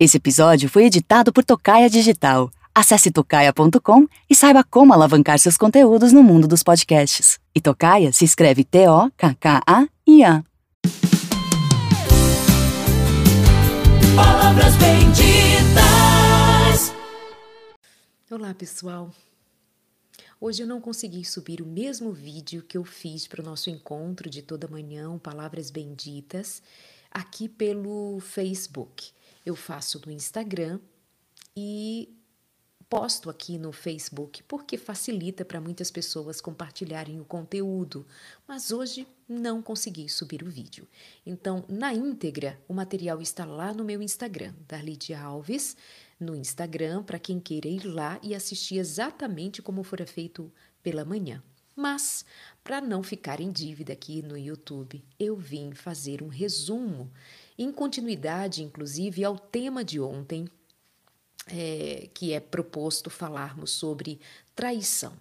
Esse episódio foi editado por Tocaia Digital. Acesse tocaia.com e saiba como alavancar seus conteúdos no mundo dos podcasts. E Tocaia se escreve T-O-K-K-A-I-A. Palavras benditas. Olá, pessoal. Hoje eu não consegui subir o mesmo vídeo que eu fiz para o nosso encontro de toda manhã, Palavras Benditas, aqui pelo Facebook. Eu faço no Instagram e posto aqui no Facebook porque facilita para muitas pessoas compartilharem o conteúdo, mas hoje não consegui subir o vídeo. Então, na íntegra, o material está lá no meu Instagram, da Lídia Alves no Instagram para quem queira ir lá e assistir exatamente como fora feito pela manhã. Mas, para não ficar em dívida aqui no YouTube, eu vim fazer um resumo, em continuidade, inclusive, ao tema de ontem, é, que é proposto falarmos sobre traição.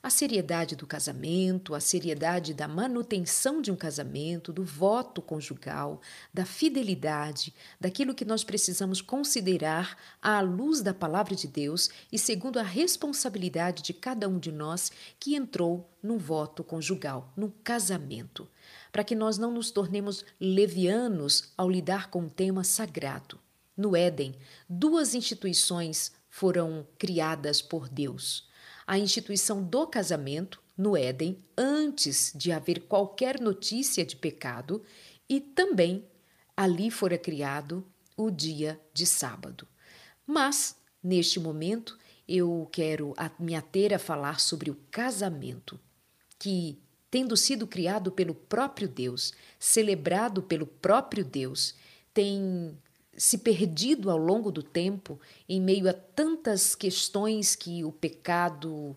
A seriedade do casamento, a seriedade da manutenção de um casamento, do voto conjugal, da fidelidade, daquilo que nós precisamos considerar à luz da palavra de Deus e segundo a responsabilidade de cada um de nós que entrou num voto conjugal, num casamento, para que nós não nos tornemos levianos ao lidar com um tema sagrado. No Éden, duas instituições foram criadas por Deus a instituição do casamento no Éden antes de haver qualquer notícia de pecado e também ali fora criado o dia de sábado. Mas, neste momento, eu quero me ater a falar sobre o casamento, que, tendo sido criado pelo próprio Deus, celebrado pelo próprio Deus, tem se perdido ao longo do tempo em meio a tantas questões que o pecado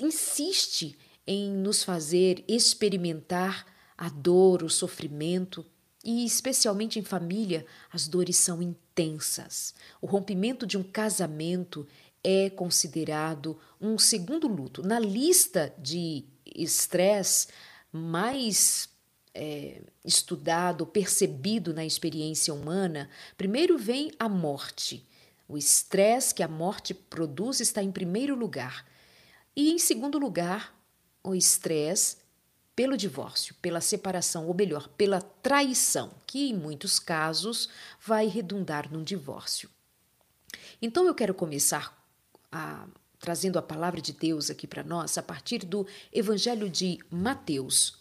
insiste em nos fazer experimentar a dor, o sofrimento, e especialmente em família, as dores são intensas. O rompimento de um casamento é considerado um segundo luto. Na lista de estresse mais é, estudado, percebido na experiência humana, primeiro vem a morte. O estresse que a morte produz está em primeiro lugar. E em segundo lugar, o estresse pelo divórcio, pela separação, ou melhor, pela traição, que em muitos casos vai redundar num divórcio. Então eu quero começar a, trazendo a palavra de Deus aqui para nós a partir do Evangelho de Mateus,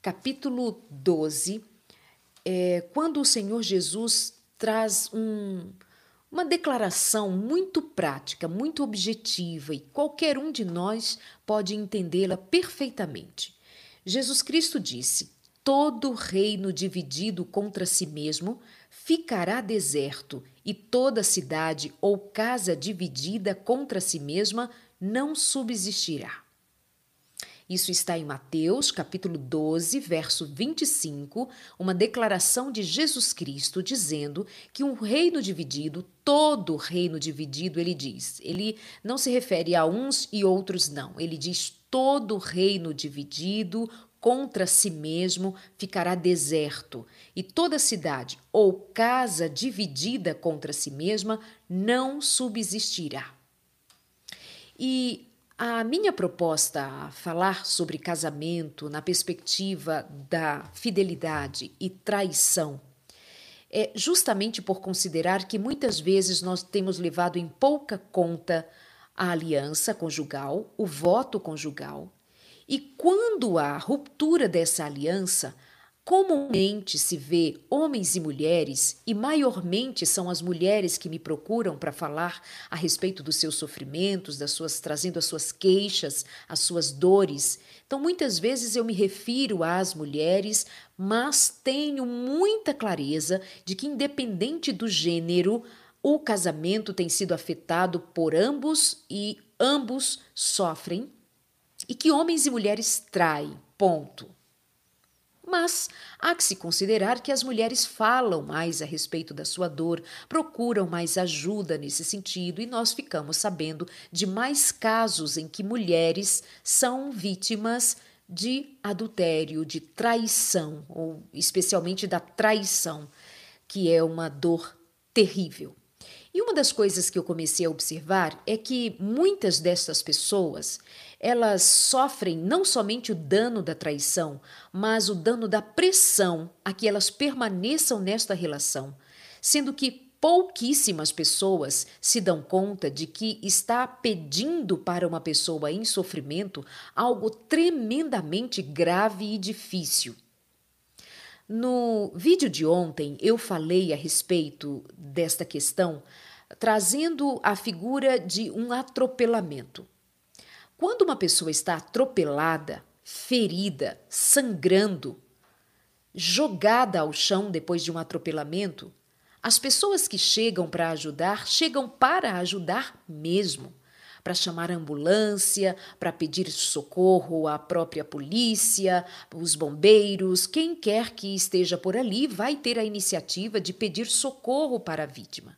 capítulo 12, é, quando o Senhor Jesus traz um, uma declaração muito prática, muito objetiva e qualquer um de nós pode entendê-la perfeitamente. Jesus Cristo disse: Todo reino dividido contra si mesmo ficará deserto, e toda cidade ou casa dividida contra si mesma não subsistirá. Isso está em Mateus, capítulo 12, verso 25, uma declaração de Jesus Cristo dizendo que um reino dividido, todo reino dividido, ele diz, ele não se refere a uns e outros não, ele diz todo reino dividido contra si mesmo ficará deserto, e toda cidade ou casa dividida contra si mesma não subsistirá. E a minha proposta a falar sobre casamento na perspectiva da fidelidade e traição é justamente por considerar que muitas vezes nós temos levado em pouca conta a aliança conjugal, o voto conjugal, e quando há ruptura dessa aliança, Comumente se vê homens e mulheres, e maiormente são as mulheres que me procuram para falar a respeito dos seus sofrimentos, das suas trazendo as suas queixas, as suas dores. Então, muitas vezes eu me refiro às mulheres, mas tenho muita clareza de que independente do gênero, o casamento tem sido afetado por ambos e ambos sofrem e que homens e mulheres traem. Ponto. Mas há que se considerar que as mulheres falam mais a respeito da sua dor, procuram mais ajuda nesse sentido, e nós ficamos sabendo de mais casos em que mulheres são vítimas de adultério, de traição, ou especialmente da traição, que é uma dor terrível. E uma das coisas que eu comecei a observar é que muitas dessas pessoas, elas sofrem não somente o dano da traição, mas o dano da pressão a que elas permaneçam nesta relação, sendo que pouquíssimas pessoas se dão conta de que está pedindo para uma pessoa em sofrimento algo tremendamente grave e difícil. No vídeo de ontem, eu falei a respeito desta questão, trazendo a figura de um atropelamento. Quando uma pessoa está atropelada, ferida, sangrando, jogada ao chão depois de um atropelamento, as pessoas que chegam para ajudar chegam para ajudar mesmo para chamar a ambulância, para pedir socorro à própria polícia, os bombeiros, quem quer que esteja por ali vai ter a iniciativa de pedir socorro para a vítima.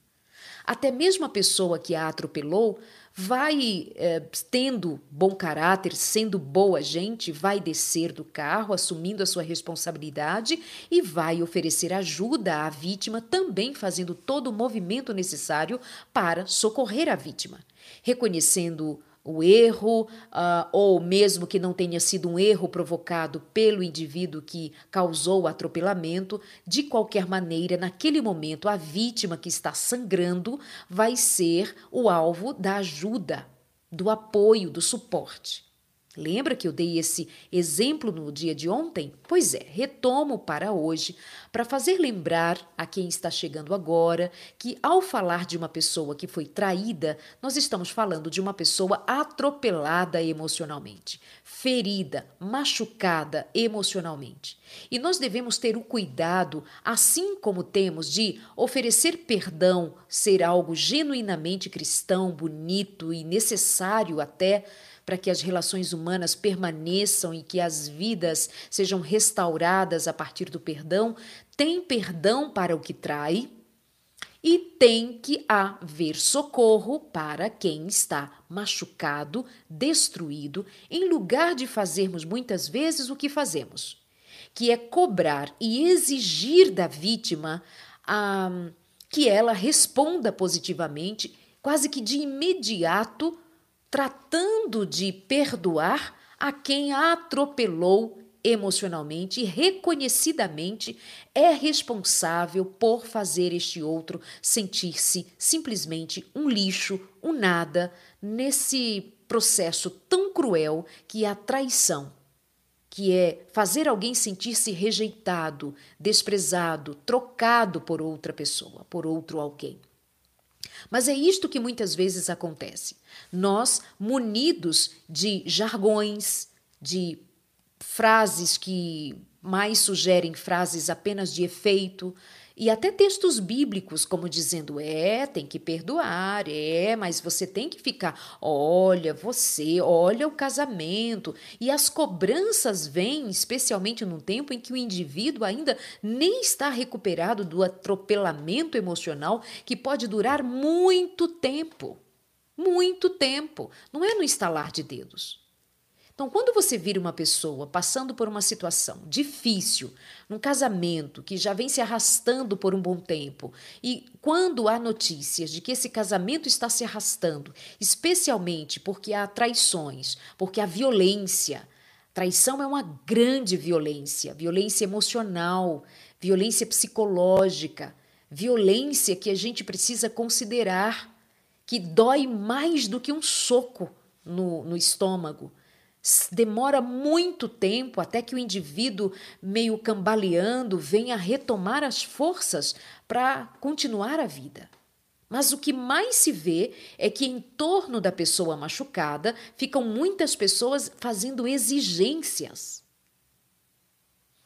Até mesmo a pessoa que a atropelou vai eh, tendo bom caráter, sendo boa gente, vai descer do carro, assumindo a sua responsabilidade e vai oferecer ajuda à vítima, também fazendo todo o movimento necessário para socorrer a vítima. Reconhecendo o erro, uh, ou mesmo que não tenha sido um erro provocado pelo indivíduo que causou o atropelamento, de qualquer maneira, naquele momento, a vítima que está sangrando vai ser o alvo da ajuda, do apoio, do suporte. Lembra que eu dei esse exemplo no dia de ontem? Pois é, retomo para hoje, para fazer lembrar a quem está chegando agora que, ao falar de uma pessoa que foi traída, nós estamos falando de uma pessoa atropelada emocionalmente, ferida, machucada emocionalmente. E nós devemos ter o cuidado, assim como temos de oferecer perdão, ser algo genuinamente cristão, bonito e necessário até para que as relações humanas permaneçam e que as vidas sejam restauradas a partir do perdão, tem perdão para o que trai e tem que haver socorro para quem está machucado, destruído, em lugar de fazermos muitas vezes o que fazemos, que é cobrar e exigir da vítima ah, que ela responda positivamente, quase que de imediato tratando de perdoar a quem a atropelou emocionalmente e reconhecidamente é responsável por fazer este outro sentir-se simplesmente um lixo, um nada, nesse processo tão cruel que é a traição, que é fazer alguém sentir-se rejeitado, desprezado, trocado por outra pessoa, por outro alguém. Mas é isto que muitas vezes acontece. Nós, munidos de jargões, de frases que mais sugerem frases apenas de efeito, e até textos bíblicos, como dizendo: é, tem que perdoar, é, mas você tem que ficar, olha, você, olha o casamento. E as cobranças vêm, especialmente num tempo em que o indivíduo ainda nem está recuperado do atropelamento emocional que pode durar muito tempo. Muito tempo. Não é no estalar de dedos. Então, quando você vira uma pessoa passando por uma situação difícil, num casamento que já vem se arrastando por um bom tempo, e quando há notícias de que esse casamento está se arrastando, especialmente porque há traições, porque há violência, traição é uma grande violência, violência emocional, violência psicológica, violência que a gente precisa considerar, que dói mais do que um soco no, no estômago demora muito tempo até que o indivíduo, meio cambaleando, venha retomar as forças para continuar a vida. Mas o que mais se vê é que em torno da pessoa machucada ficam muitas pessoas fazendo exigências.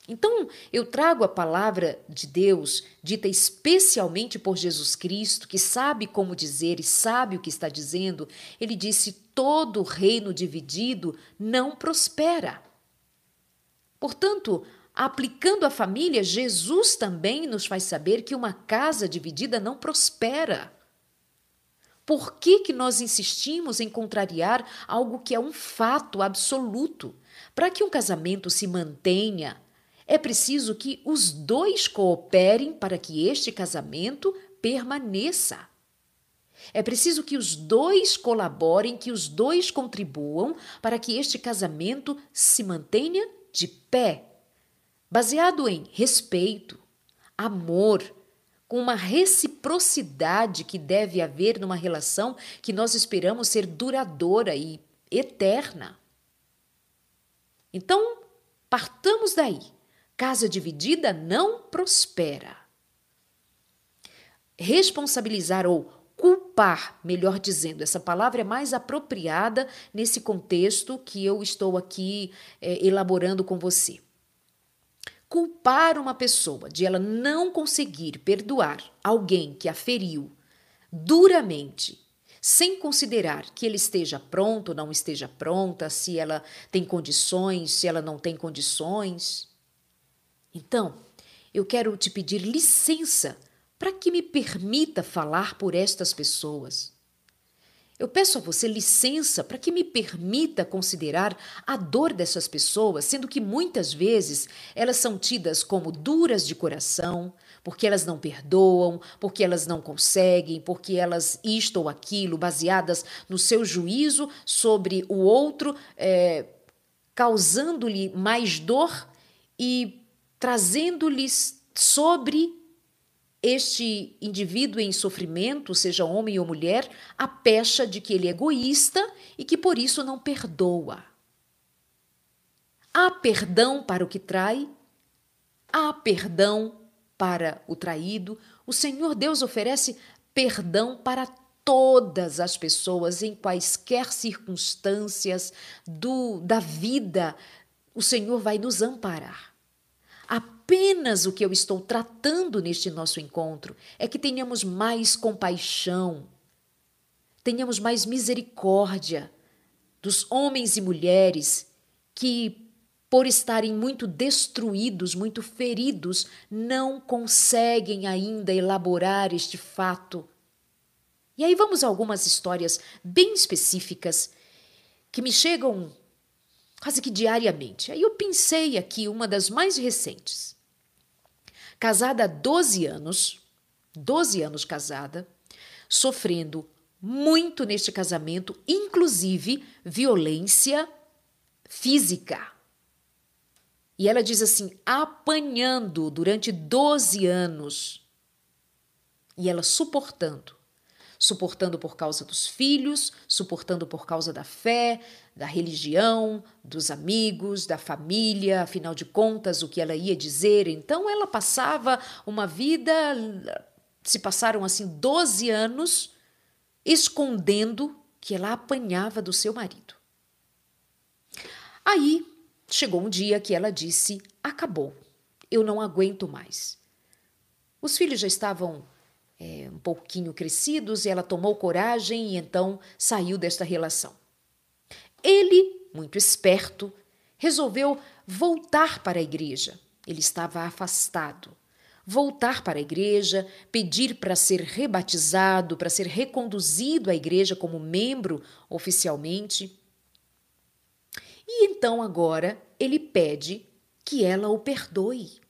Então, eu trago a palavra de Deus, dita especialmente por Jesus Cristo, que sabe como dizer e sabe o que está dizendo. Ele disse: todo reino dividido não prospera. Portanto, aplicando a família, Jesus também nos faz saber que uma casa dividida não prospera. Por que, que nós insistimos em contrariar algo que é um fato absoluto? Para que um casamento se mantenha, é preciso que os dois cooperem para que este casamento permaneça. É preciso que os dois colaborem, que os dois contribuam para que este casamento se mantenha de pé, baseado em respeito, amor, com uma reciprocidade que deve haver numa relação que nós esperamos ser duradoura e eterna. Então, partamos daí. Casa dividida não prospera. Responsabilizar ou culpar, melhor dizendo, essa palavra é mais apropriada nesse contexto que eu estou aqui é, elaborando com você. Culpar uma pessoa de ela não conseguir perdoar alguém que a feriu duramente, sem considerar que ele esteja pronto não esteja pronta, se ela tem condições, se ela não tem condições. Então, eu quero te pedir licença para que me permita falar por estas pessoas. Eu peço a você licença para que me permita considerar a dor dessas pessoas, sendo que muitas vezes elas são tidas como duras de coração, porque elas não perdoam, porque elas não conseguem, porque elas isto ou aquilo, baseadas no seu juízo sobre o outro, é, causando-lhe mais dor e trazendo-lhes sobre este indivíduo em sofrimento, seja homem ou mulher, a pecha de que ele é egoísta e que por isso não perdoa. Há perdão para o que trai, há perdão para o traído. O Senhor Deus oferece perdão para todas as pessoas em quaisquer circunstâncias do da vida. O Senhor vai nos amparar. Apenas o que eu estou tratando neste nosso encontro é que tenhamos mais compaixão, tenhamos mais misericórdia dos homens e mulheres que, por estarem muito destruídos, muito feridos, não conseguem ainda elaborar este fato. E aí vamos a algumas histórias bem específicas que me chegam quase que diariamente. Aí eu pensei aqui uma das mais recentes. Casada há 12 anos, 12 anos casada, sofrendo muito neste casamento, inclusive violência física. E ela diz assim: apanhando durante 12 anos. E ela suportando suportando por causa dos filhos, suportando por causa da fé, da religião, dos amigos, da família, afinal de contas, o que ela ia dizer. Então ela passava uma vida, se passaram assim 12 anos, escondendo que ela apanhava do seu marido. Aí chegou um dia que ela disse: acabou, eu não aguento mais. Os filhos já estavam é, um pouquinho crescidos e ela tomou coragem e então saiu desta relação. Ele, muito esperto, resolveu voltar para a igreja. Ele estava afastado. Voltar para a igreja, pedir para ser rebatizado, para ser reconduzido à igreja como membro oficialmente. E então agora ele pede que ela o perdoe.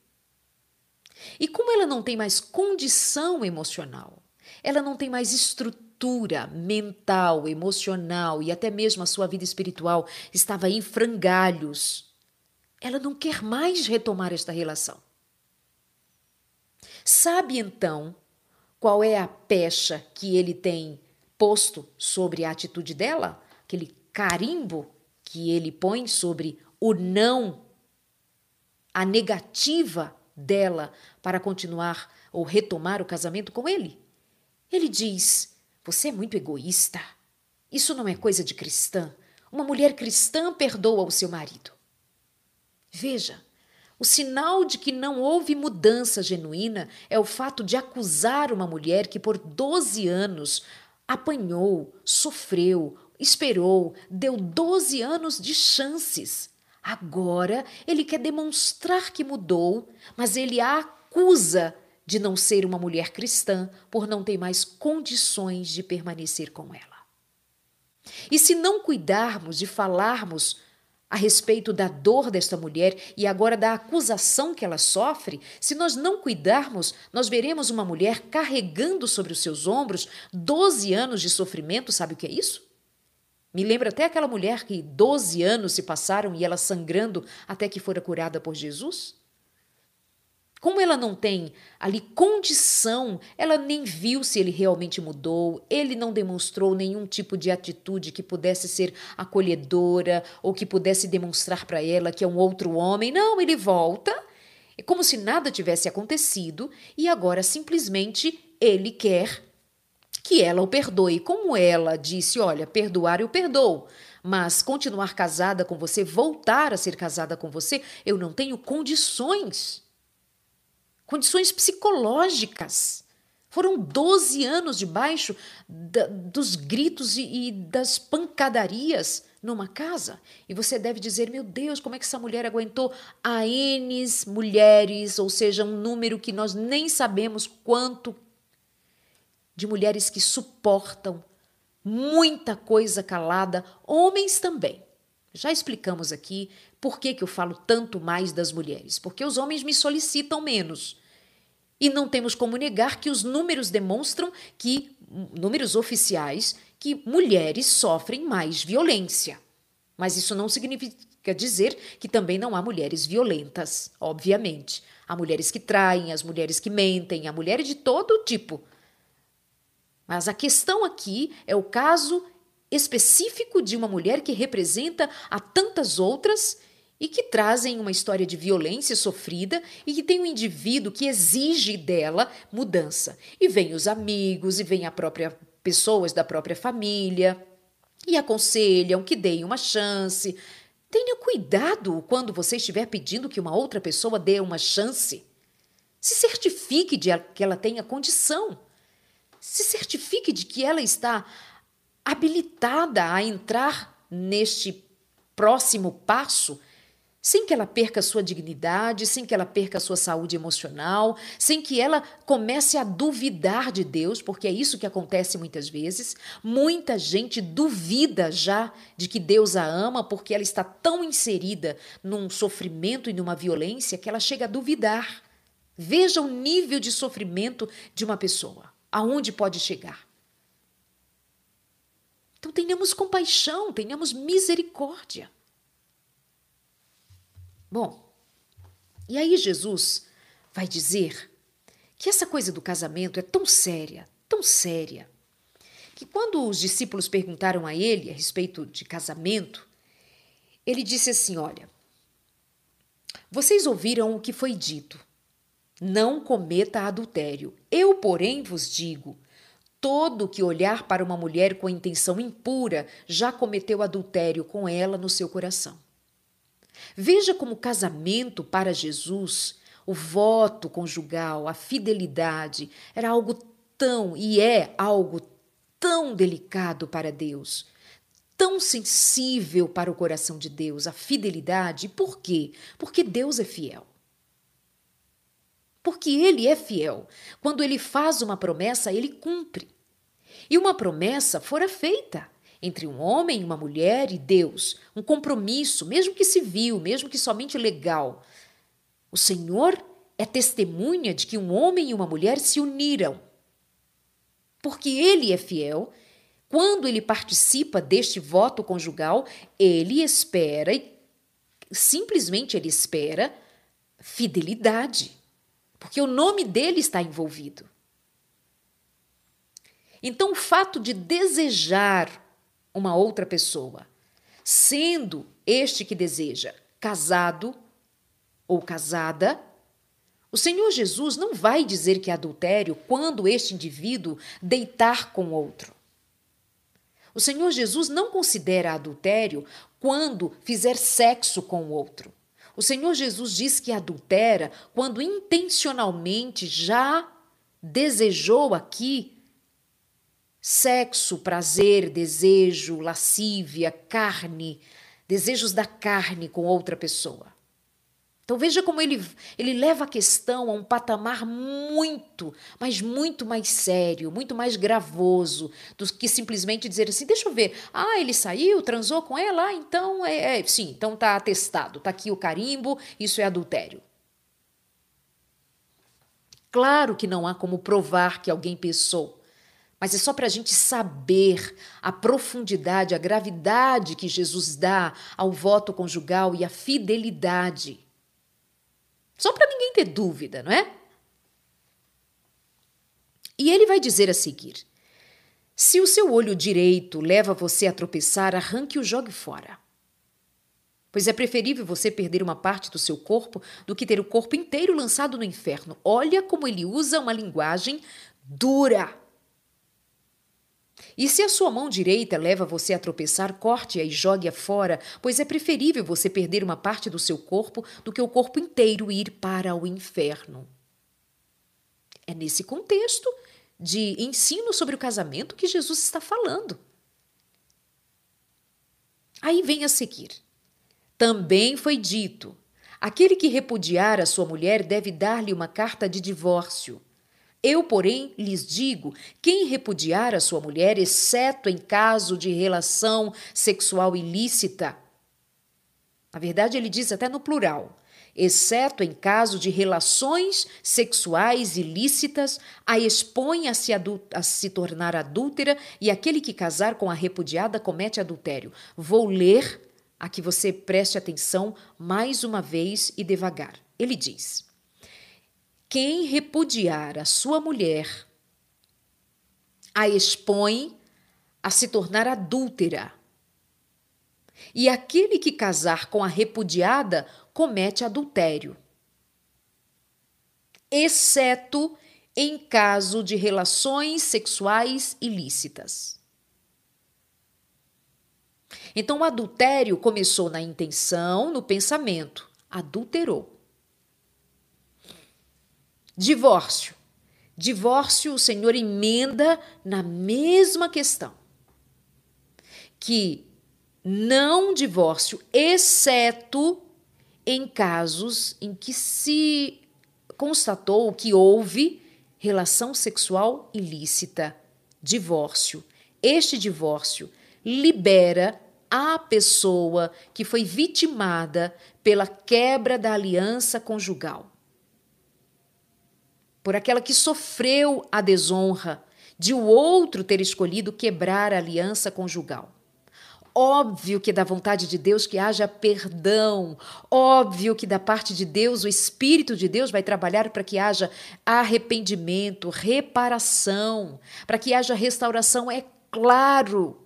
E como ela não tem mais condição emocional, ela não tem mais estrutura mental, emocional e até mesmo a sua vida espiritual estava em frangalhos, ela não quer mais retomar esta relação. Sabe então qual é a pecha que ele tem posto sobre a atitude dela? Aquele carimbo que ele põe sobre o não, a negativa dela para continuar ou retomar o casamento com ele. Ele diz: Você é muito egoísta. Isso não é coisa de cristã. Uma mulher cristã perdoa o seu marido. Veja, o sinal de que não houve mudança genuína é o fato de acusar uma mulher que por 12 anos apanhou, sofreu, esperou, deu 12 anos de chances Agora ele quer demonstrar que mudou, mas ele a acusa de não ser uma mulher cristã por não ter mais condições de permanecer com ela. E se não cuidarmos de falarmos a respeito da dor desta mulher e agora da acusação que ela sofre, se nós não cuidarmos, nós veremos uma mulher carregando sobre os seus ombros 12 anos de sofrimento. Sabe o que é isso? Me lembra até aquela mulher que 12 anos se passaram e ela sangrando até que fora curada por Jesus. Como ela não tem ali condição, ela nem viu se ele realmente mudou, ele não demonstrou nenhum tipo de atitude que pudesse ser acolhedora ou que pudesse demonstrar para ela que é um outro homem. Não, ele volta, é como se nada tivesse acontecido e agora simplesmente ele quer que ela o perdoe. Como ela disse: Olha, perdoar eu perdoo, mas continuar casada com você, voltar a ser casada com você, eu não tenho condições condições psicológicas. Foram 12 anos debaixo da, dos gritos e, e das pancadarias numa casa. E você deve dizer: meu Deus, como é que essa mulher aguentou a N mulheres, ou seja, um número que nós nem sabemos quanto de mulheres que suportam muita coisa calada, homens também. Já explicamos aqui por que, que eu falo tanto mais das mulheres, porque os homens me solicitam menos. E não temos como negar que os números demonstram que, números oficiais, que mulheres sofrem mais violência. Mas isso não significa dizer que também não há mulheres violentas, obviamente. Há mulheres que traem, as mulheres que mentem, há mulheres de todo tipo. Mas a questão aqui é o caso específico de uma mulher que representa a tantas outras e que trazem uma história de violência sofrida e que tem um indivíduo que exige dela mudança. E vem os amigos, e vem a própria pessoas da própria família e aconselham que deem uma chance. Tenha cuidado quando você estiver pedindo que uma outra pessoa dê uma chance. Se certifique de que ela tenha condição. Se certifique de que ela está habilitada a entrar neste próximo passo sem que ela perca sua dignidade, sem que ela perca sua saúde emocional, sem que ela comece a duvidar de Deus, porque é isso que acontece muitas vezes. Muita gente duvida já de que Deus a ama porque ela está tão inserida num sofrimento e numa violência que ela chega a duvidar. Veja o nível de sofrimento de uma pessoa, aonde pode chegar. Então tenhamos compaixão, tenhamos misericórdia. Bom, e aí Jesus vai dizer que essa coisa do casamento é tão séria, tão séria, que quando os discípulos perguntaram a ele a respeito de casamento, ele disse assim: Olha, vocês ouviram o que foi dito. Não cometa adultério. Eu, porém, vos digo: todo que olhar para uma mulher com intenção impura já cometeu adultério com ela no seu coração. Veja como o casamento para Jesus, o voto conjugal, a fidelidade, era algo tão e é algo tão delicado para Deus, tão sensível para o coração de Deus, a fidelidade. Por quê? Porque Deus é fiel. Porque Ele é fiel. Quando Ele faz uma promessa, Ele cumpre. E uma promessa fora feita entre um homem uma mulher e Deus, um compromisso, mesmo que civil, mesmo que somente legal. O Senhor é testemunha de que um homem e uma mulher se uniram. Porque ele é fiel, quando ele participa deste voto conjugal, ele espera simplesmente ele espera fidelidade, porque o nome dele está envolvido. Então, o fato de desejar uma outra pessoa, sendo este que deseja casado ou casada, o Senhor Jesus não vai dizer que é adultério quando este indivíduo deitar com outro. O Senhor Jesus não considera adultério quando fizer sexo com o outro. O Senhor Jesus diz que adultera quando intencionalmente já desejou aqui Sexo, prazer, desejo, lascívia, carne, desejos da carne com outra pessoa. Então veja como ele, ele leva a questão a um patamar muito, mas muito mais sério, muito mais gravoso do que simplesmente dizer assim, deixa eu ver, ah, ele saiu, transou com ela, ah, então é, é sim, então tá atestado, tá aqui o carimbo, isso é adultério. Claro que não há como provar que alguém pensou, mas é só para a gente saber a profundidade, a gravidade que Jesus dá ao voto conjugal e a fidelidade. Só para ninguém ter dúvida, não é? E ele vai dizer a seguir: Se o seu olho direito leva você a tropeçar, arranque-o e jogue fora. Pois é preferível você perder uma parte do seu corpo do que ter o corpo inteiro lançado no inferno. Olha como ele usa uma linguagem dura. E se a sua mão direita leva você a tropeçar, corte-a e jogue-a fora, pois é preferível você perder uma parte do seu corpo do que o corpo inteiro ir para o inferno. É nesse contexto de ensino sobre o casamento que Jesus está falando. Aí vem a seguir. Também foi dito: aquele que repudiar a sua mulher deve dar-lhe uma carta de divórcio. Eu, porém, lhes digo: quem repudiar a sua mulher, exceto em caso de relação sexual ilícita, na verdade, ele diz até no plural, exceto em caso de relações sexuais ilícitas, a expõe a se, a se tornar adúltera e aquele que casar com a repudiada comete adultério. Vou ler a que você preste atenção mais uma vez e devagar. Ele diz. Quem repudiar a sua mulher a expõe a se tornar adúltera. E aquele que casar com a repudiada comete adultério, exceto em caso de relações sexuais ilícitas. Então, o adultério começou na intenção, no pensamento, adulterou. Divórcio. Divórcio, o Senhor emenda na mesma questão. Que não divórcio, exceto em casos em que se constatou que houve relação sexual ilícita. Divórcio. Este divórcio libera a pessoa que foi vitimada pela quebra da aliança conjugal por aquela que sofreu a desonra de o outro ter escolhido quebrar a aliança conjugal. Óbvio que da vontade de Deus que haja perdão, óbvio que da parte de Deus, o Espírito de Deus vai trabalhar para que haja arrependimento, reparação, para que haja restauração, é claro.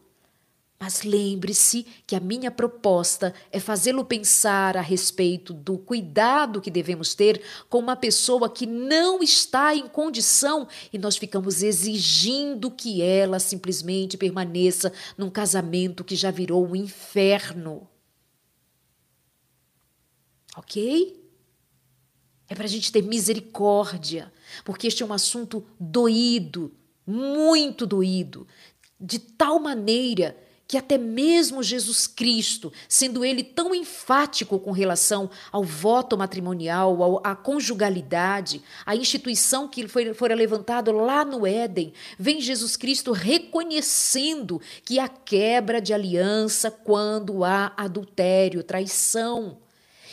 Mas lembre-se que a minha proposta é fazê-lo pensar a respeito do cuidado que devemos ter com uma pessoa que não está em condição e nós ficamos exigindo que ela simplesmente permaneça num casamento que já virou um inferno. Ok? É para a gente ter misericórdia, porque este é um assunto doído, muito doído, de tal maneira que até mesmo Jesus Cristo, sendo ele tão enfático com relação ao voto matrimonial, à conjugalidade, à instituição que foi, fora levantado lá no Éden, vem Jesus Cristo reconhecendo que há quebra de aliança quando há adultério, traição.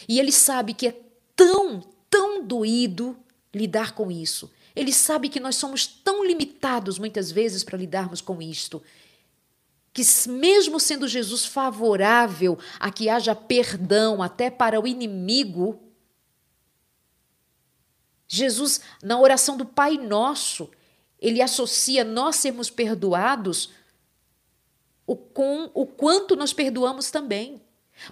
E ele sabe que é tão, tão doído lidar com isso. Ele sabe que nós somos tão limitados muitas vezes para lidarmos com isto que, mesmo sendo Jesus favorável a que haja perdão até para o inimigo, Jesus, na oração do Pai Nosso, ele associa nós sermos perdoados o, com o quanto nós perdoamos também.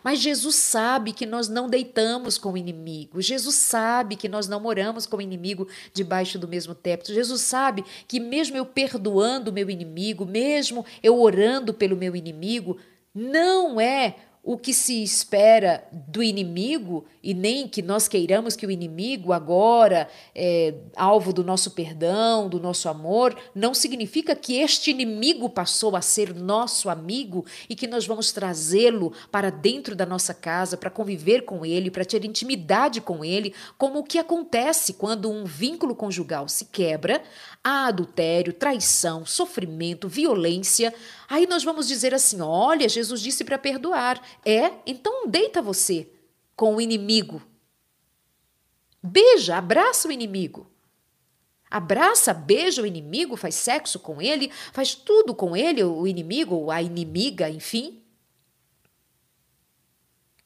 Mas Jesus sabe que nós não deitamos com o inimigo. Jesus sabe que nós não moramos com o inimigo debaixo do mesmo teto. Jesus sabe que, mesmo eu perdoando o meu inimigo, mesmo eu orando pelo meu inimigo, não é o que se espera do inimigo, e nem que nós queiramos que o inimigo agora é alvo do nosso perdão, do nosso amor, não significa que este inimigo passou a ser nosso amigo e que nós vamos trazê-lo para dentro da nossa casa, para conviver com ele, para ter intimidade com ele, como o que acontece quando um vínculo conjugal se quebra, há adultério, traição, sofrimento, violência. Aí nós vamos dizer assim: olha, Jesus disse para perdoar. É? Então deita você com o inimigo. Beija, abraça o inimigo. Abraça, beija o inimigo, faz sexo com ele, faz tudo com ele, o inimigo, a inimiga, enfim.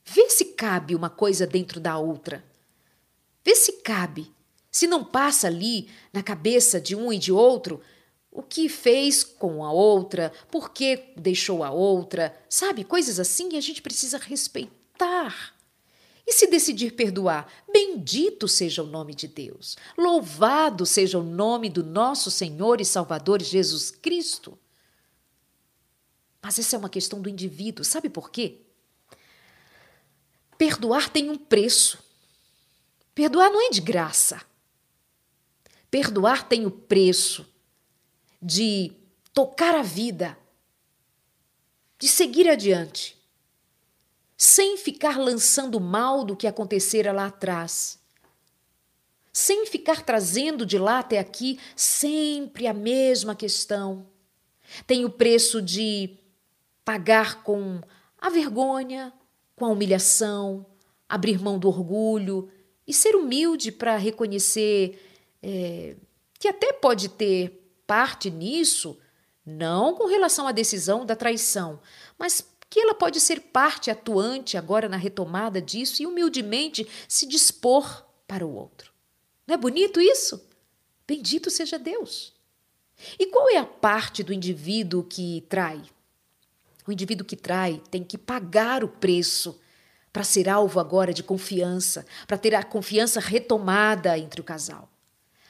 Vê se cabe uma coisa dentro da outra. Vê se cabe. Se não passa ali na cabeça de um e de outro, o que fez com a outra, por que deixou a outra, sabe? Coisas assim a gente precisa respeitar. E se decidir perdoar, bendito seja o nome de Deus, louvado seja o nome do nosso Senhor e Salvador Jesus Cristo. Mas essa é uma questão do indivíduo, sabe por quê? Perdoar tem um preço. Perdoar não é de graça. Perdoar tem o preço de tocar a vida, de seguir adiante, sem ficar lançando mal do que acontecera lá atrás, sem ficar trazendo de lá até aqui sempre a mesma questão. Tem o preço de pagar com a vergonha, com a humilhação, abrir mão do orgulho e ser humilde para reconhecer é, que até pode ter parte nisso, não com relação à decisão da traição, mas que ela pode ser parte atuante agora na retomada disso e humildemente se dispor para o outro. Não é bonito isso? Bendito seja Deus. E qual é a parte do indivíduo que trai? O indivíduo que trai tem que pagar o preço para ser alvo agora de confiança, para ter a confiança retomada entre o casal.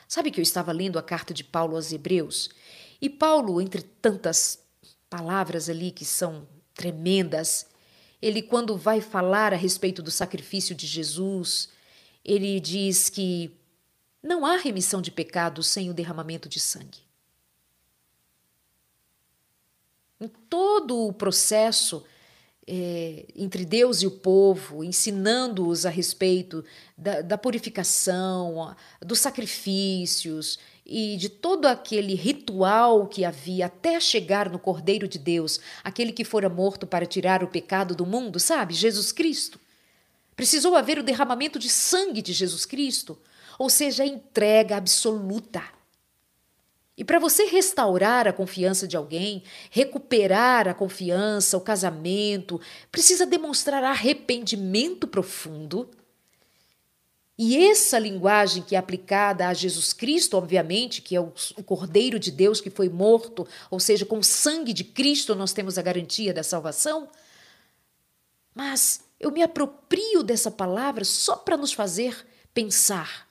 Sabe que eu estava lendo a carta de Paulo aos Hebreus? E Paulo, entre tantas palavras ali que são tremendas, ele, quando vai falar a respeito do sacrifício de Jesus, ele diz que não há remissão de pecados sem o derramamento de sangue. Em todo o processo é, entre Deus e o povo, ensinando-os a respeito da, da purificação, dos sacrifícios e de todo aquele ritual que havia até chegar no Cordeiro de Deus, aquele que fora morto para tirar o pecado do mundo, sabe? Jesus Cristo. Precisou haver o derramamento de sangue de Jesus Cristo, ou seja, a entrega absoluta. E para você restaurar a confiança de alguém, recuperar a confiança, o casamento, precisa demonstrar arrependimento profundo. E essa linguagem que é aplicada a Jesus Cristo, obviamente, que é o, Cordeiro de Deus que foi morto, ou seja, com o sangue de Cristo nós temos a garantia da salvação. Mas eu me aproprio dessa palavra só para nos fazer pensar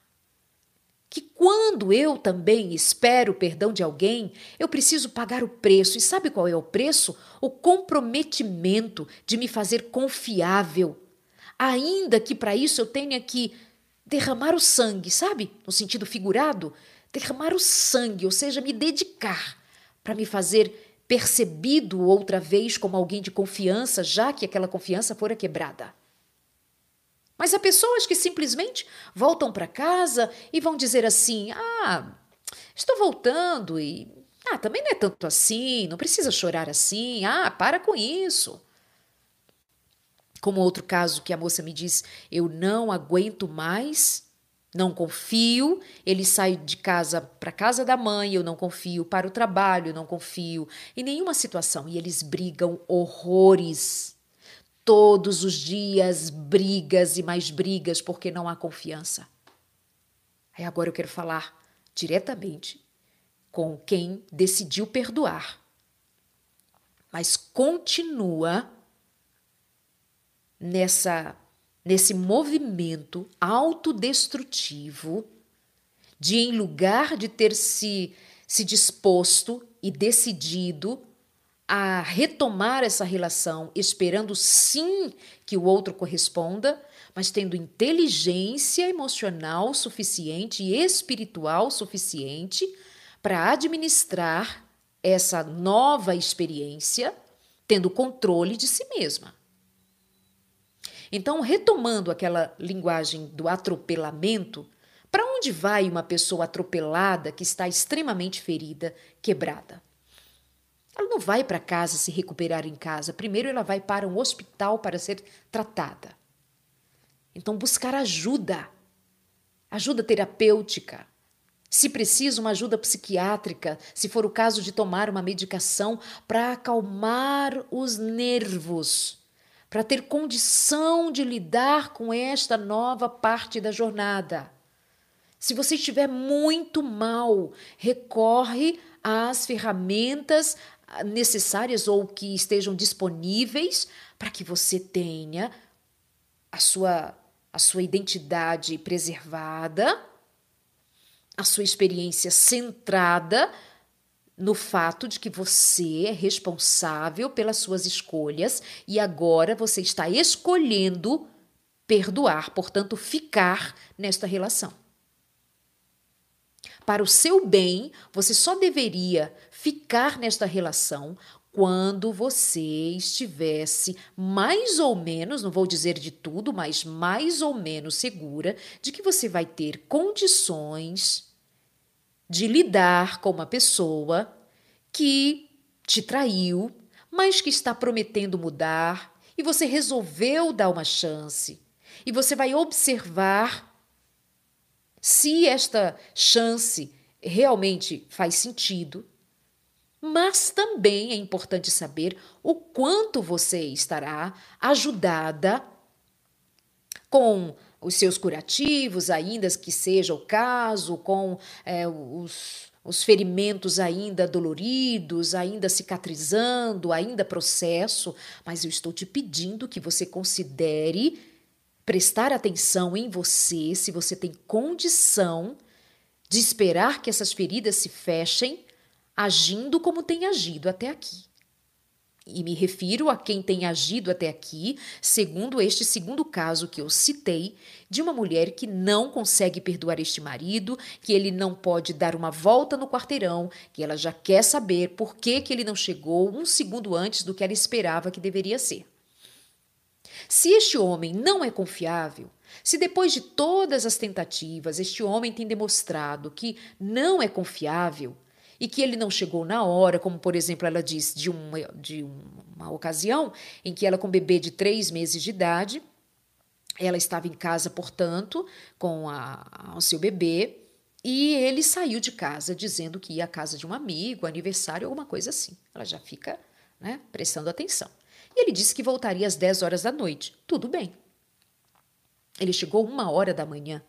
que quando eu também espero o perdão de alguém, eu preciso pagar o preço. E sabe qual é o preço? O comprometimento de me fazer confiável. Ainda que para isso eu tenha que derramar o sangue, sabe? No sentido figurado, derramar o sangue, ou seja, me dedicar para me fazer percebido outra vez como alguém de confiança, já que aquela confiança fora quebrada. Mas há pessoas que simplesmente voltam para casa e vão dizer assim: ah, estou voltando e. Ah, também não é tanto assim, não precisa chorar assim, ah, para com isso. Como outro caso que a moça me diz: eu não aguento mais, não confio. Ele sai de casa para casa da mãe, eu não confio, para o trabalho, eu não confio, em nenhuma situação. E eles brigam horrores. Todos os dias, brigas e mais brigas porque não há confiança. Aí agora eu quero falar diretamente com quem decidiu perdoar, mas continua nessa nesse movimento autodestrutivo de em lugar de ter se se disposto e decidido a retomar essa relação, esperando sim que o outro corresponda, mas tendo inteligência emocional suficiente e espiritual suficiente para administrar essa nova experiência, tendo controle de si mesma. Então, retomando aquela linguagem do atropelamento, para onde vai uma pessoa atropelada que está extremamente ferida, quebrada? Ela não vai para casa se recuperar em casa. Primeiro, ela vai para um hospital para ser tratada. Então, buscar ajuda, ajuda terapêutica. Se precisa, uma ajuda psiquiátrica, se for o caso de tomar uma medicação para acalmar os nervos, para ter condição de lidar com esta nova parte da jornada. Se você estiver muito mal, recorre às ferramentas necessárias ou que estejam disponíveis para que você tenha a sua a sua identidade preservada, a sua experiência centrada no fato de que você é responsável pelas suas escolhas e agora você está escolhendo perdoar, portanto, ficar nesta relação. Para o seu bem, você só deveria ficar nesta relação quando você estivesse mais ou menos, não vou dizer de tudo, mas mais ou menos segura de que você vai ter condições de lidar com uma pessoa que te traiu, mas que está prometendo mudar e você resolveu dar uma chance. E você vai observar se esta chance realmente faz sentido mas também é importante saber o quanto você estará ajudada com os seus curativos, ainda que seja o caso, com é, os, os ferimentos ainda doloridos, ainda cicatrizando, ainda processo, mas eu estou te pedindo que você considere prestar atenção em você, se você tem condição de esperar que essas feridas se fechem agindo como tem agido até aqui. E me refiro a quem tem agido até aqui, segundo este segundo caso que eu citei, de uma mulher que não consegue perdoar este marido, que ele não pode dar uma volta no quarteirão, que ela já quer saber por que, que ele não chegou um segundo antes do que ela esperava que deveria ser. Se este homem não é confiável, se depois de todas as tentativas este homem tem demonstrado que não é confiável, e que ele não chegou na hora, como por exemplo ela diz de uma, de uma ocasião em que ela com um bebê de três meses de idade, ela estava em casa, portanto, com a, o seu bebê, e ele saiu de casa dizendo que ia à casa de um amigo, aniversário, alguma coisa assim. Ela já fica né, prestando atenção. E ele disse que voltaria às 10 horas da noite. Tudo bem. Ele chegou uma hora da manhã.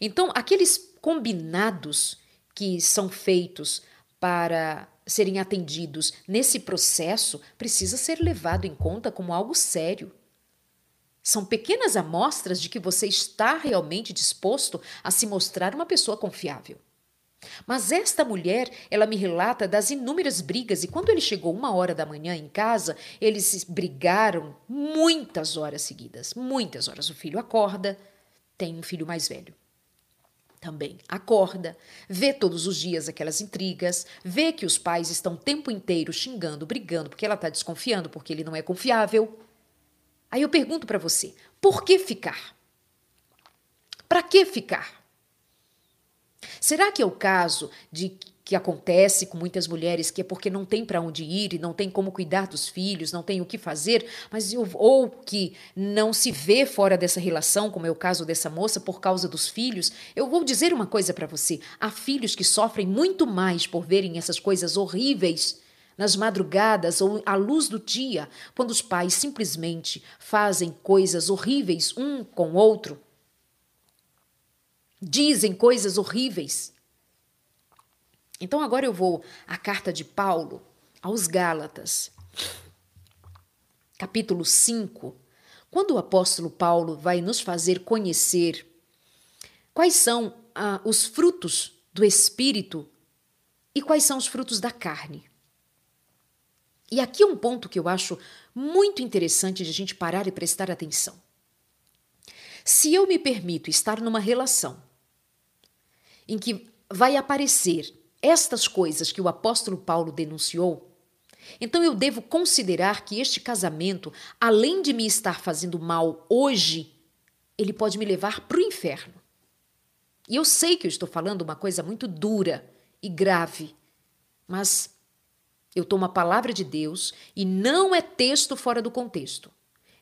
Então, aqueles combinados que são feitos para serem atendidos nesse processo precisa ser levado em conta como algo sério. São pequenas amostras de que você está realmente disposto a se mostrar uma pessoa confiável. Mas esta mulher, ela me relata das inúmeras brigas e quando ele chegou uma hora da manhã em casa, eles brigaram muitas horas seguidas, muitas horas. O filho acorda, tem um filho mais velho também acorda, vê todos os dias aquelas intrigas, vê que os pais estão o tempo inteiro xingando, brigando, porque ela está desconfiando, porque ele não é confiável. Aí eu pergunto para você: por que ficar? Para que ficar? Será que é o caso de que acontece com muitas mulheres, que é porque não tem para onde ir e não tem como cuidar dos filhos, não tem o que fazer, mas ou que não se vê fora dessa relação, como é o caso dessa moça, por causa dos filhos. Eu vou dizer uma coisa para você: há filhos que sofrem muito mais por verem essas coisas horríveis nas madrugadas ou à luz do dia, quando os pais simplesmente fazem coisas horríveis um com o outro. Dizem coisas horríveis então agora eu vou à carta de Paulo aos Gálatas, capítulo 5, quando o apóstolo Paulo vai nos fazer conhecer quais são ah, os frutos do Espírito e quais são os frutos da carne. E aqui é um ponto que eu acho muito interessante de a gente parar e prestar atenção. Se eu me permito estar numa relação em que vai aparecer estas coisas que o apóstolo Paulo denunciou, então eu devo considerar que este casamento, além de me estar fazendo mal hoje, ele pode me levar para o inferno. E eu sei que eu estou falando uma coisa muito dura e grave, mas eu tomo a palavra de Deus e não é texto fora do contexto.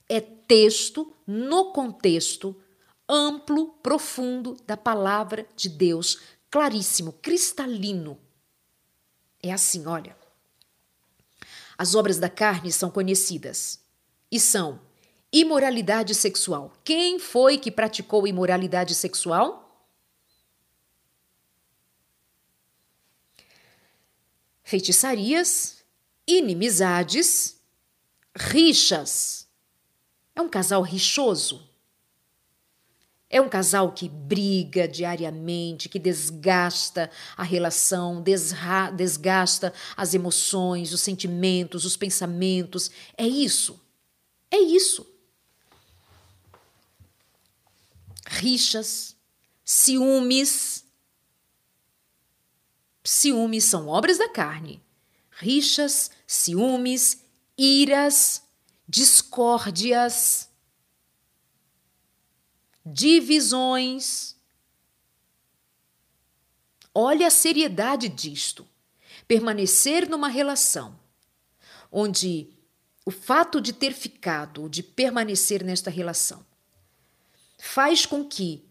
É texto no contexto amplo, profundo da palavra de Deus, claríssimo, cristalino. É assim, olha. As obras da carne são conhecidas e são imoralidade sexual. Quem foi que praticou imoralidade sexual? feitiçarias, inimizades, rixas. É um casal rixoso. É um casal que briga diariamente, que desgasta a relação, desgasta as emoções, os sentimentos, os pensamentos. É isso. É isso. Rixas, ciúmes, Ciúmes são obras da carne. Rixas, ciúmes, iras, discórdias, divisões. Olha a seriedade disto. Permanecer numa relação onde o fato de ter ficado, de permanecer nesta relação, faz com que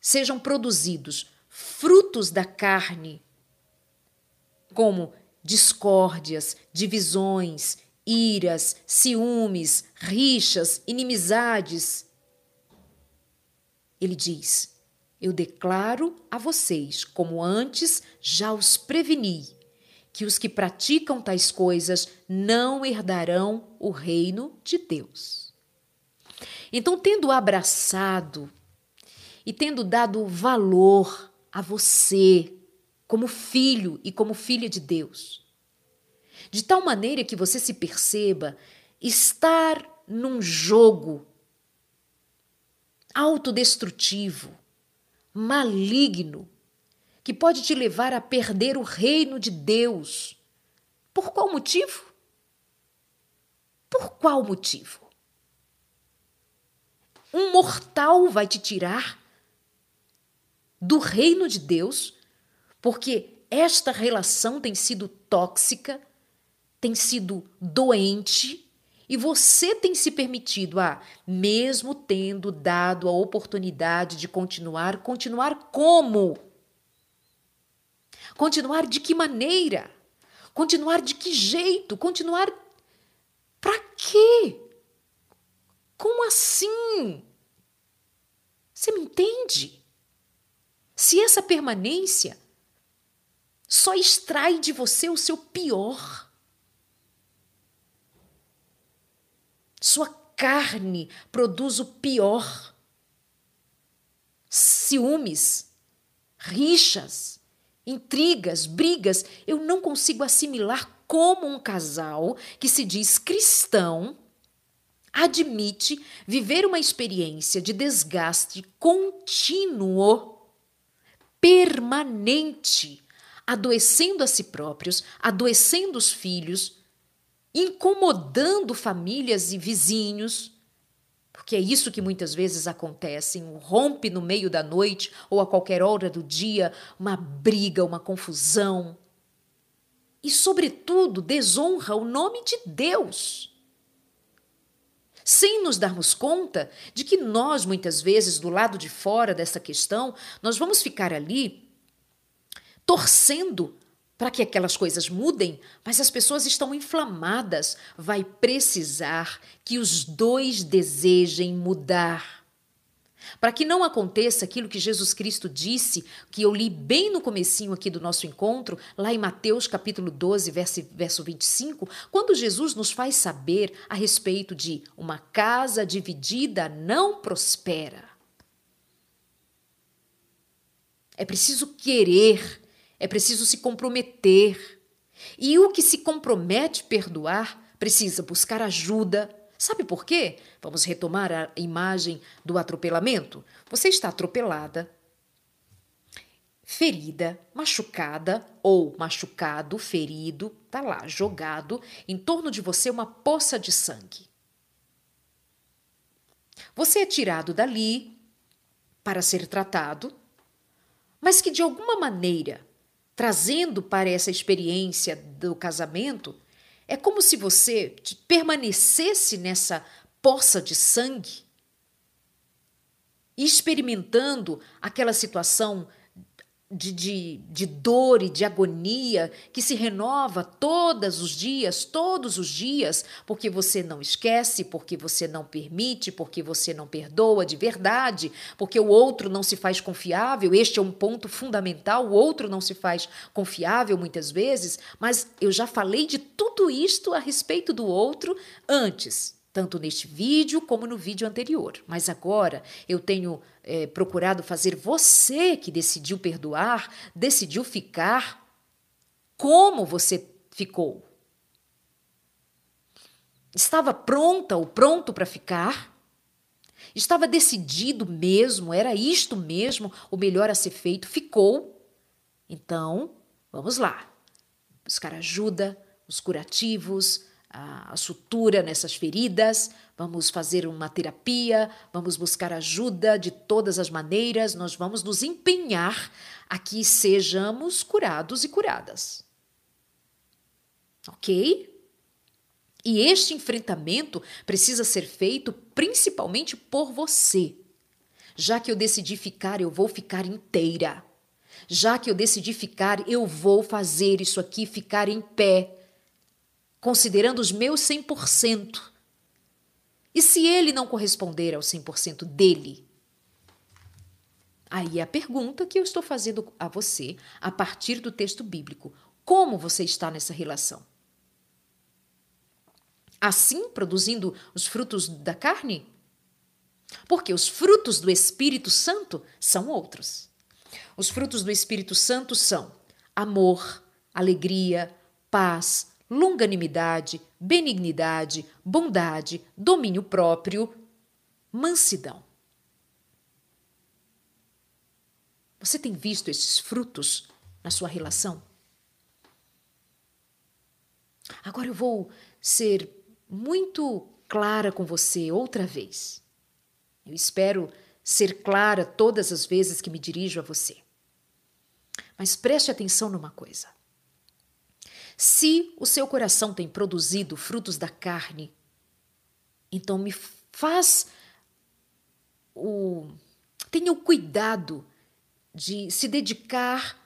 sejam produzidos frutos da carne como discórdias, divisões, iras, ciúmes, rixas, inimizades. Ele diz: Eu declaro a vocês, como antes já os preveni, que os que praticam tais coisas não herdarão o reino de Deus. Então, tendo abraçado e tendo dado valor a você, como filho e como filha de Deus. De tal maneira que você se perceba estar num jogo autodestrutivo, maligno, que pode te levar a perder o reino de Deus. Por qual motivo? Por qual motivo? Um mortal vai te tirar do reino de Deus porque esta relação tem sido tóxica, tem sido doente e você tem se permitido a, mesmo tendo dado a oportunidade de continuar, continuar como? Continuar de que maneira? Continuar de que jeito? Continuar para quê? Como assim? Você me entende? Se essa permanência só extrai de você o seu pior. Sua carne produz o pior. Ciúmes, rixas, intrigas, brigas. Eu não consigo assimilar como um casal que se diz cristão admite viver uma experiência de desgaste contínuo, permanente adoecendo a si próprios, adoecendo os filhos, incomodando famílias e vizinhos. Porque é isso que muitas vezes acontece, um rompe no meio da noite ou a qualquer hora do dia, uma briga, uma confusão. E, sobretudo, desonra o nome de Deus. Sem nos darmos conta de que nós, muitas vezes, do lado de fora dessa questão, nós vamos ficar ali torcendo para que aquelas coisas mudem, mas as pessoas estão inflamadas. Vai precisar que os dois desejem mudar. Para que não aconteça aquilo que Jesus Cristo disse, que eu li bem no comecinho aqui do nosso encontro, lá em Mateus capítulo 12, verso, verso 25, quando Jesus nos faz saber a respeito de uma casa dividida não prospera. É preciso querer é preciso se comprometer. E o que se compromete perdoar precisa buscar ajuda. Sabe por quê? Vamos retomar a imagem do atropelamento. Você está atropelada, ferida, machucada ou machucado, ferido, tá lá, jogado em torno de você uma poça de sangue. Você é tirado dali para ser tratado, mas que de alguma maneira, trazendo para essa experiência do casamento, é como se você permanecesse nessa poça de sangue, experimentando aquela situação de, de, de dor e de agonia que se renova todos os dias, todos os dias, porque você não esquece, porque você não permite, porque você não perdoa de verdade, porque o outro não se faz confiável. Este é um ponto fundamental. O outro não se faz confiável muitas vezes, mas eu já falei de tudo isto a respeito do outro antes tanto neste vídeo como no vídeo anterior. Mas agora eu tenho é, procurado fazer você que decidiu perdoar, decidiu ficar como você ficou. Estava pronta ou pronto para ficar? Estava decidido mesmo, era isto mesmo o melhor a ser feito? Ficou? Então, vamos lá. Buscar ajuda, os curativos, a, sutura nessas feridas, vamos fazer uma terapia, vamos buscar ajuda de todas as maneiras, nós vamos nos empenhar a que sejamos curados e curadas. Ok? E este enfrentamento precisa ser feito principalmente por você. Já que eu decidi ficar, eu vou ficar inteira. Já que eu decidi ficar, eu vou fazer isso aqui ficar em pé considerando os meus 100%. E se ele não corresponder ao 100% dele? Aí é a pergunta que eu estou fazendo a você a partir do texto bíblico. Como você está nessa relação? Assim, produzindo os frutos da carne? Porque os frutos do Espírito Santo são outros. Os frutos do Espírito Santo são amor, alegria, paz, longanimidade, benignidade, bondade, domínio próprio, mansidão. Você tem visto esses frutos na sua relação? Agora eu vou ser muito clara com você outra vez. Eu espero ser clara todas as vezes que me dirijo a você. Mas preste atenção numa coisa. Se o seu coração tem produzido frutos da carne, então me faz o tenha o cuidado de se dedicar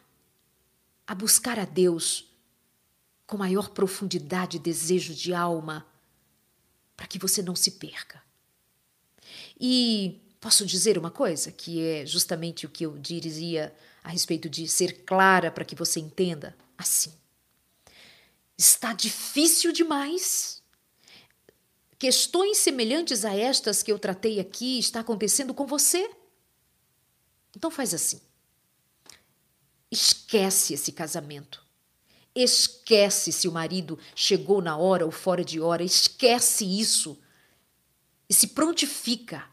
a buscar a Deus com maior profundidade e desejo de alma, para que você não se perca. E posso dizer uma coisa, que é justamente o que eu dizia a respeito de ser clara para que você entenda? Assim. Está difícil demais. Questões semelhantes a estas que eu tratei aqui está acontecendo com você. Então faz assim. Esquece esse casamento. Esquece se o marido chegou na hora ou fora de hora. Esquece isso. E se prontifica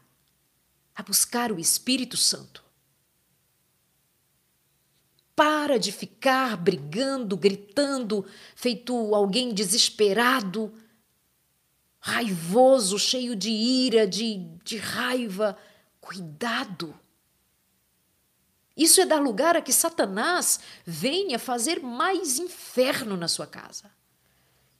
a buscar o Espírito Santo. Para de ficar brigando, gritando, feito alguém desesperado, raivoso, cheio de ira, de, de raiva. Cuidado! Isso é dar lugar a que Satanás venha fazer mais inferno na sua casa.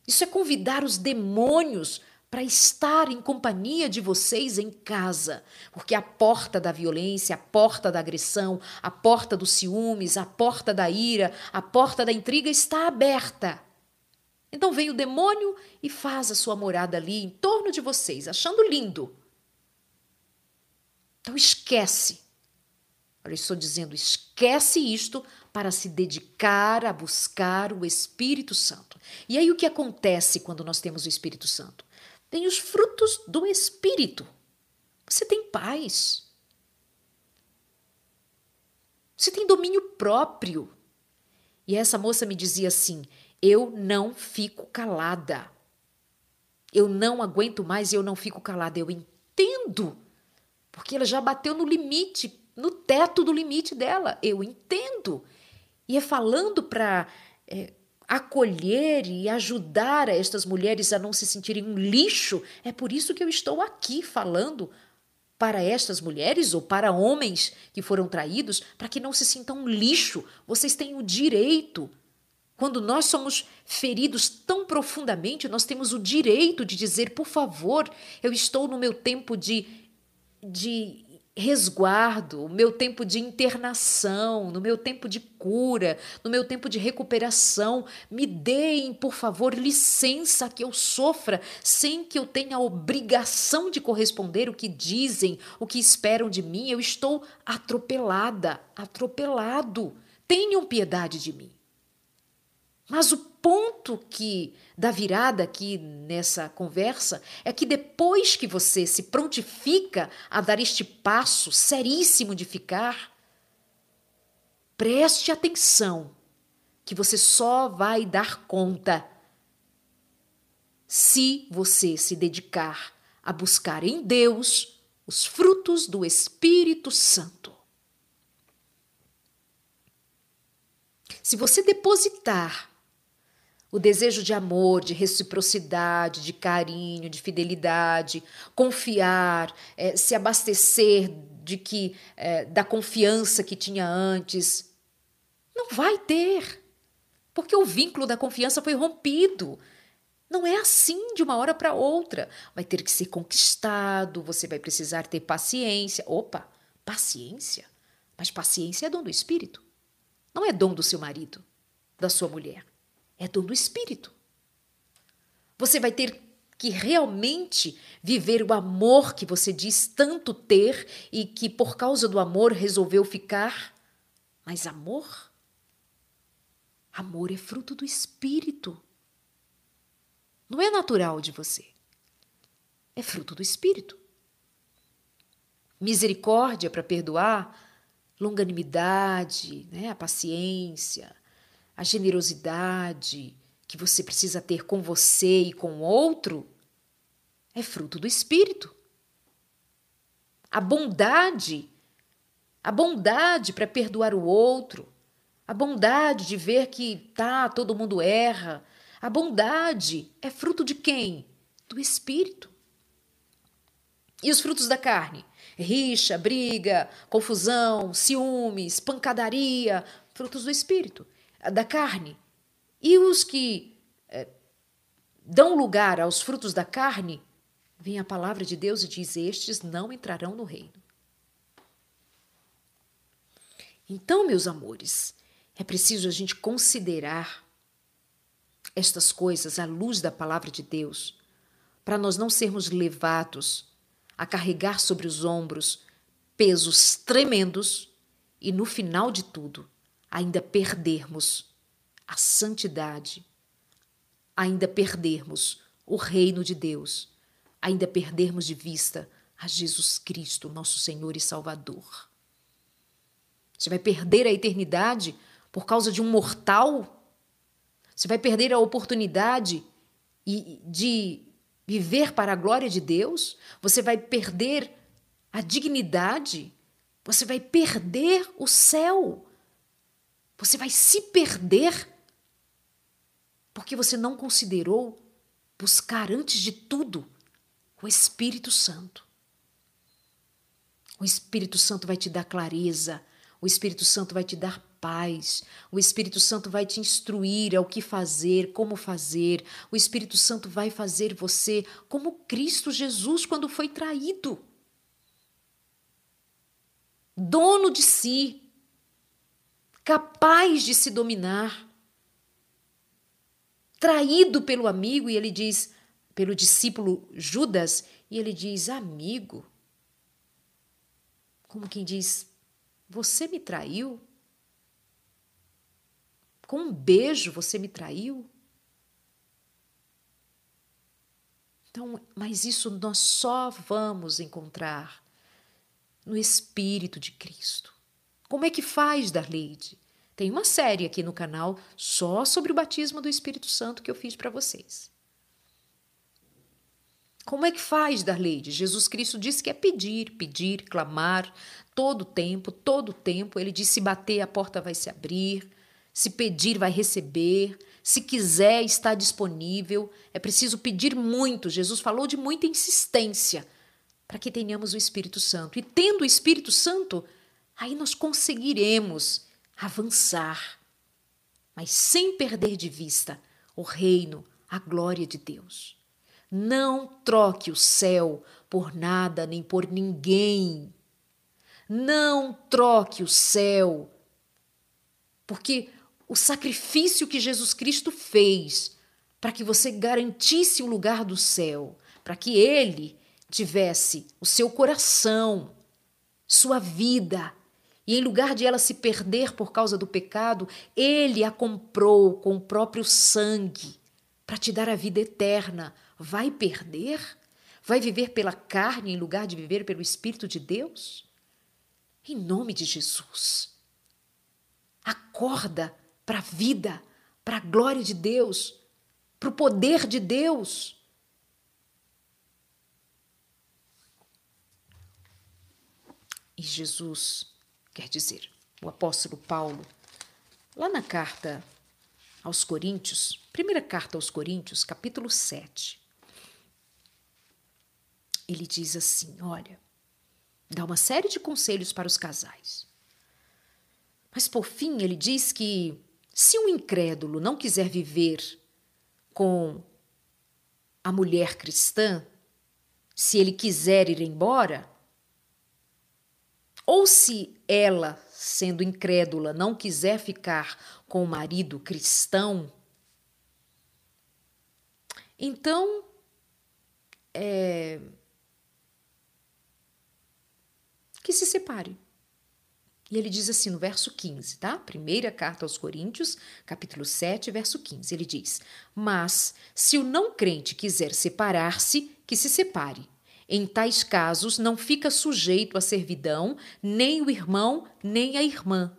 Isso é convidar os demônios para estar em companhia de vocês em casa, porque a porta da violência, a porta da agressão, a porta dos ciúmes, a porta da ira, a porta da intriga está aberta. Então vem o demônio e faz a sua morada ali em torno de vocês, achando lindo. Então esquece. Olha, eu estou dizendo, esquece isto para se dedicar a buscar o Espírito Santo. E aí o que acontece quando nós temos o Espírito Santo? Tem os frutos do Espírito. Você tem paz. Você tem domínio próprio. E essa moça me dizia assim: Eu não fico calada. Eu não aguento mais e eu não fico calada. Eu entendo. Porque ela já bateu no limite, no teto do limite dela. Eu entendo. E é falando para é, acolher e ajudar estas mulheres a não se sentirem um lixo. É por isso que eu estou aqui falando para estas mulheres ou para homens que foram traídos, para que não se sintam um lixo. Vocês têm o direito. Quando nós somos feridos tão profundamente, nós temos o direito de dizer, por favor, eu estou no meu tempo de, de resguardo, o meu tempo de internação, no meu tempo de cura, no meu tempo de recuperação. Me deem, por favor, licença que eu sofra sem que eu tenha a obrigação de corresponder o que dizem, o que esperam de mim. Eu estou atropelada, atropelado. Tenham piedade de mim. Mas o ponto que da virada aqui nessa conversa é que depois que você se prontifica a dar este passo seríssimo de ficar, preste atenção que você só vai dar conta se você se dedicar a buscar em Deus os frutos do Espírito Santo. Se você depositar o desejo de amor, de reciprocidade, de carinho, de fidelidade, confiar, é, se abastecer de que é, da confiança que tinha antes, não vai ter, porque o vínculo da confiança foi rompido. Não é assim de uma hora para outra. Vai ter que ser conquistado, você vai precisar ter paciência. Opa, paciência? Mas paciência é dom do espírito. Não é dom do seu marido, da sua mulher é dom do Espírito. Você vai ter que realmente viver o amor que você diz tanto ter e que por causa do amor resolveu ficar. Mas amor? Amor é fruto do Espírito. Não é natural de você. É fruto do Espírito. Misericórdia para perdoar, longanimidade, né, a paciência, a generosidade que você precisa ter com você e com o outro é fruto do espírito. A bondade, a bondade para perdoar o outro, a bondade de ver que tá, todo mundo erra, a bondade é fruto de quem? Do espírito. E os frutos da carne? Rixa, briga, confusão, ciúmes, pancadaria, frutos do espírito da carne. E os que é, dão lugar aos frutos da carne, vem a palavra de Deus e diz: Estes não entrarão no reino. Então, meus amores, é preciso a gente considerar estas coisas à luz da palavra de Deus, para nós não sermos levados a carregar sobre os ombros pesos tremendos e, no final de tudo, ainda perdermos a santidade, ainda perdermos o reino de Deus, ainda perdermos de vista a Jesus Cristo, nosso Senhor e Salvador. Você vai perder a eternidade por causa de um mortal? Você vai perder a oportunidade de viver para a glória de Deus? Você vai perder a dignidade? Você vai perder o céu? Você vai se perder porque você não considerou buscar antes de tudo o Espírito Santo. O Espírito Santo vai te dar clareza, o Espírito Santo vai te dar paz, o Espírito Santo vai te instruir ao que fazer, como fazer. O Espírito Santo vai fazer você como Cristo Jesus quando foi traído. Dono de si, capaz de se dominar. Traído pelo amigo, e ele diz, pelo discípulo Judas, e ele diz: Amigo. Como quem diz: Você me traiu? Com um beijo você me traiu? Então, mas isso nós só vamos encontrar no Espírito de Cristo. Como é que faz, Darleide? Tem uma série aqui no canal só sobre o batismo do Espírito Santo que eu fiz para vocês. Como é que faz, Darleide? Jesus Cristo disse que é pedir, pedir, clamar, todo tempo, todo tempo. Ele disse: se bater, a porta vai se abrir, se pedir, vai receber, se quiser, está disponível. É preciso pedir muito. Jesus falou de muita insistência para que tenhamos o Espírito Santo. E tendo o Espírito Santo, aí nós conseguiremos avançar, mas sem perder de vista o reino, a glória de Deus. Não troque o céu por nada nem por ninguém. Não troque o céu, porque o sacrifício que Jesus Cristo fez para que você garantisse o lugar do céu, para que ele tivesse o seu coração, sua vida, e em lugar de ela se perder por causa do pecado, ele a comprou com o próprio sangue para te dar a vida eterna, vai perder? Vai viver pela carne em lugar de viver pelo Espírito de Deus? Em nome de Jesus. Acorda para a vida, para a glória de Deus, para o poder de Deus. E Jesus, quer dizer, o apóstolo Paulo, lá na carta aos Coríntios, primeira carta aos Coríntios, capítulo 7, ele diz assim: olha, dá uma série de conselhos para os casais. Mas por fim, ele diz que se um incrédulo não quiser viver com a mulher cristã, se ele quiser ir embora, ou se ela, sendo incrédula, não quiser ficar com o marido cristão, então é, que se separe. E ele diz assim no verso 15, tá? Primeira carta aos Coríntios, capítulo 7, verso 15. Ele diz: Mas se o não crente quiser separar-se, que se separe. Em tais casos, não fica sujeito à servidão nem o irmão, nem a irmã.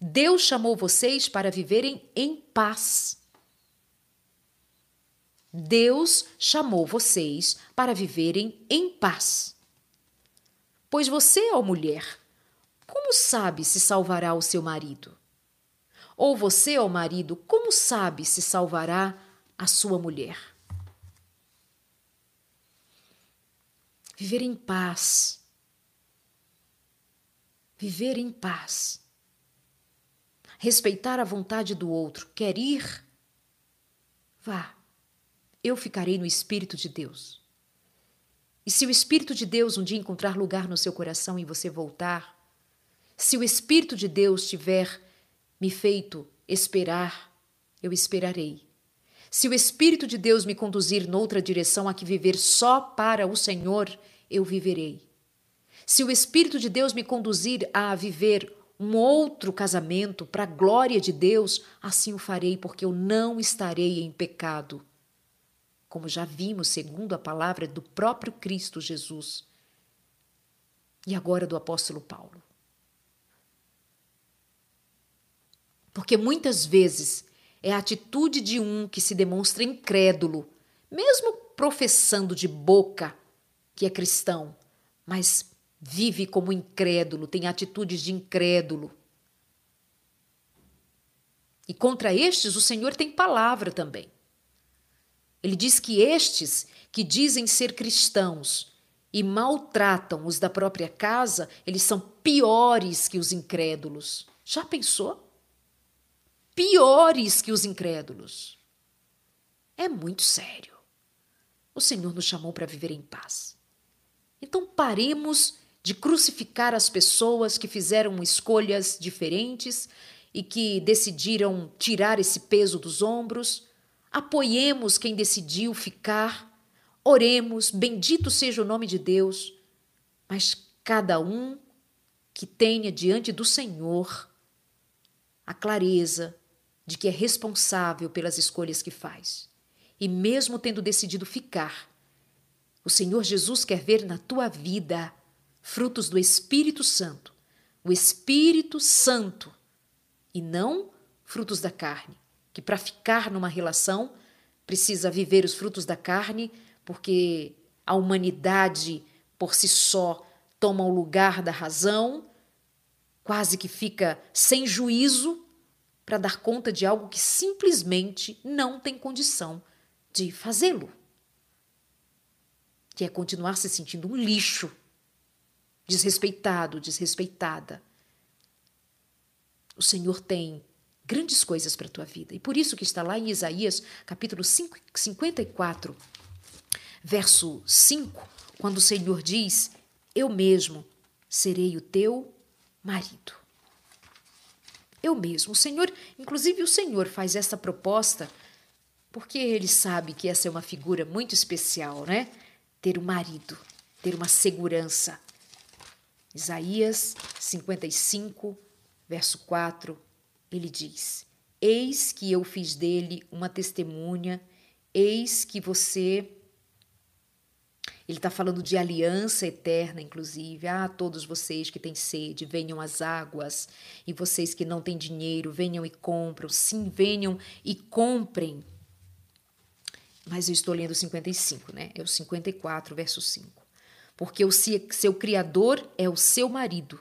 Deus chamou vocês para viverem em paz. Deus chamou vocês para viverem em paz. Pois você, ó mulher, como sabe se salvará o seu marido? Ou você, ó marido, como sabe se salvará a sua mulher? Viver em paz. Viver em paz. Respeitar a vontade do outro. Quer ir? Vá. Eu ficarei no Espírito de Deus. E se o Espírito de Deus um dia encontrar lugar no seu coração e você voltar, se o Espírito de Deus tiver me feito esperar, eu esperarei. Se o Espírito de Deus me conduzir noutra direção a que viver só para o Senhor, eu viverei. Se o Espírito de Deus me conduzir a viver um outro casamento para a glória de Deus, assim o farei, porque eu não estarei em pecado como já vimos segundo a palavra do próprio Cristo Jesus e agora do apóstolo Paulo. Porque muitas vezes é a atitude de um que se demonstra incrédulo, mesmo professando de boca que é cristão, mas vive como incrédulo, tem atitudes de incrédulo. E contra estes o Senhor tem palavra também. Ele diz que estes que dizem ser cristãos e maltratam os da própria casa, eles são piores que os incrédulos. Já pensou? Piores que os incrédulos. É muito sério. O Senhor nos chamou para viver em paz. Então paremos de crucificar as pessoas que fizeram escolhas diferentes e que decidiram tirar esse peso dos ombros apoiemos quem decidiu ficar, oremos, bendito seja o nome de Deus, mas cada um que tenha diante do Senhor a clareza de que é responsável pelas escolhas que faz. E mesmo tendo decidido ficar, o Senhor Jesus quer ver na tua vida frutos do Espírito Santo. O Espírito Santo e não frutos da carne, que para ficar numa relação precisa viver os frutos da carne, porque a humanidade por si só toma o lugar da razão, quase que fica sem juízo para dar conta de algo que simplesmente não tem condição de fazê-lo. Que é continuar se sentindo um lixo, desrespeitado, desrespeitada. O Senhor tem grandes coisas para a tua vida. E por isso que está lá em Isaías, capítulo 5, 54, verso 5, quando o Senhor diz: Eu mesmo serei o teu marido. Eu mesmo. O Senhor, inclusive o Senhor faz essa proposta porque ele sabe que essa é uma figura muito especial, né? Ter um marido, ter uma segurança. Isaías 55, verso 4, ele diz: Eis que eu fiz dele uma testemunha, eis que você ele está falando de aliança eterna, inclusive. Ah, todos vocês que têm sede, venham às águas. E vocês que não têm dinheiro, venham e compram. Sim, venham e comprem. Mas eu estou lendo o 55, né? É o 54, verso 5. Porque o seu Criador é o seu marido,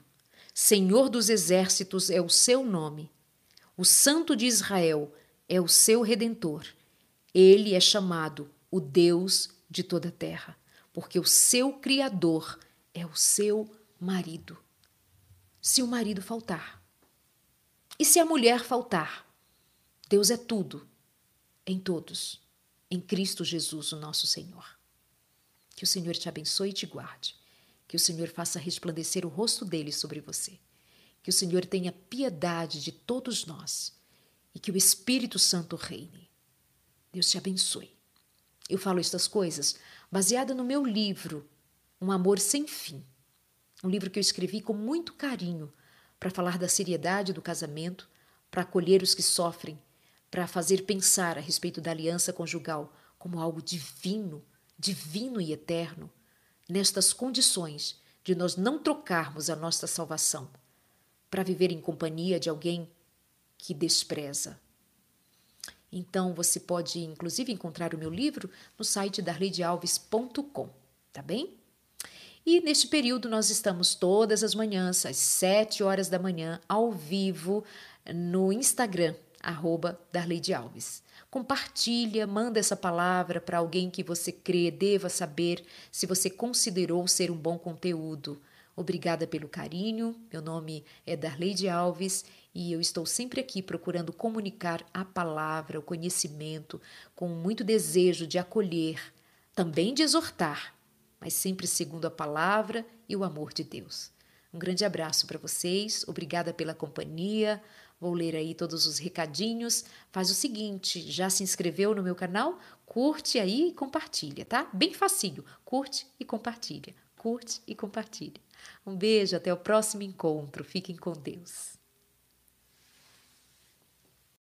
Senhor dos exércitos é o seu nome, o Santo de Israel é o seu redentor. Ele é chamado o Deus de toda a terra porque o seu Criador é o seu marido. Se o marido faltar, e se a mulher faltar, Deus é tudo, em todos, em Cristo Jesus, o nosso Senhor. Que o Senhor te abençoe e te guarde. Que o Senhor faça resplandecer o rosto dele sobre você. Que o Senhor tenha piedade de todos nós e que o Espírito Santo reine. Deus te abençoe. Eu falo estas coisas baseada no meu livro, Um Amor Sem Fim. Um livro que eu escrevi com muito carinho para falar da seriedade do casamento, para acolher os que sofrem, para fazer pensar a respeito da aliança conjugal como algo divino, divino e eterno, nestas condições de nós não trocarmos a nossa salvação para viver em companhia de alguém que despreza, então você pode inclusive encontrar o meu livro no site darleidealves.com, tá bem? E neste período nós estamos todas as manhãs, às 7 horas da manhã, ao vivo no Instagram, arroba Darleide Alves. Compartilha, manda essa palavra para alguém que você crê deva saber se você considerou ser um bom conteúdo. Obrigada pelo carinho. Meu nome é Darleide Alves e eu estou sempre aqui procurando comunicar a palavra, o conhecimento, com muito desejo de acolher, também de exortar, mas sempre segundo a palavra e o amor de Deus. Um grande abraço para vocês, obrigada pela companhia. Vou ler aí todos os recadinhos. Faz o seguinte, já se inscreveu no meu canal? Curte aí e compartilha, tá? Bem facinho. Curte e compartilha. Curte e compartilha. Um beijo, até o próximo encontro. Fiquem com Deus.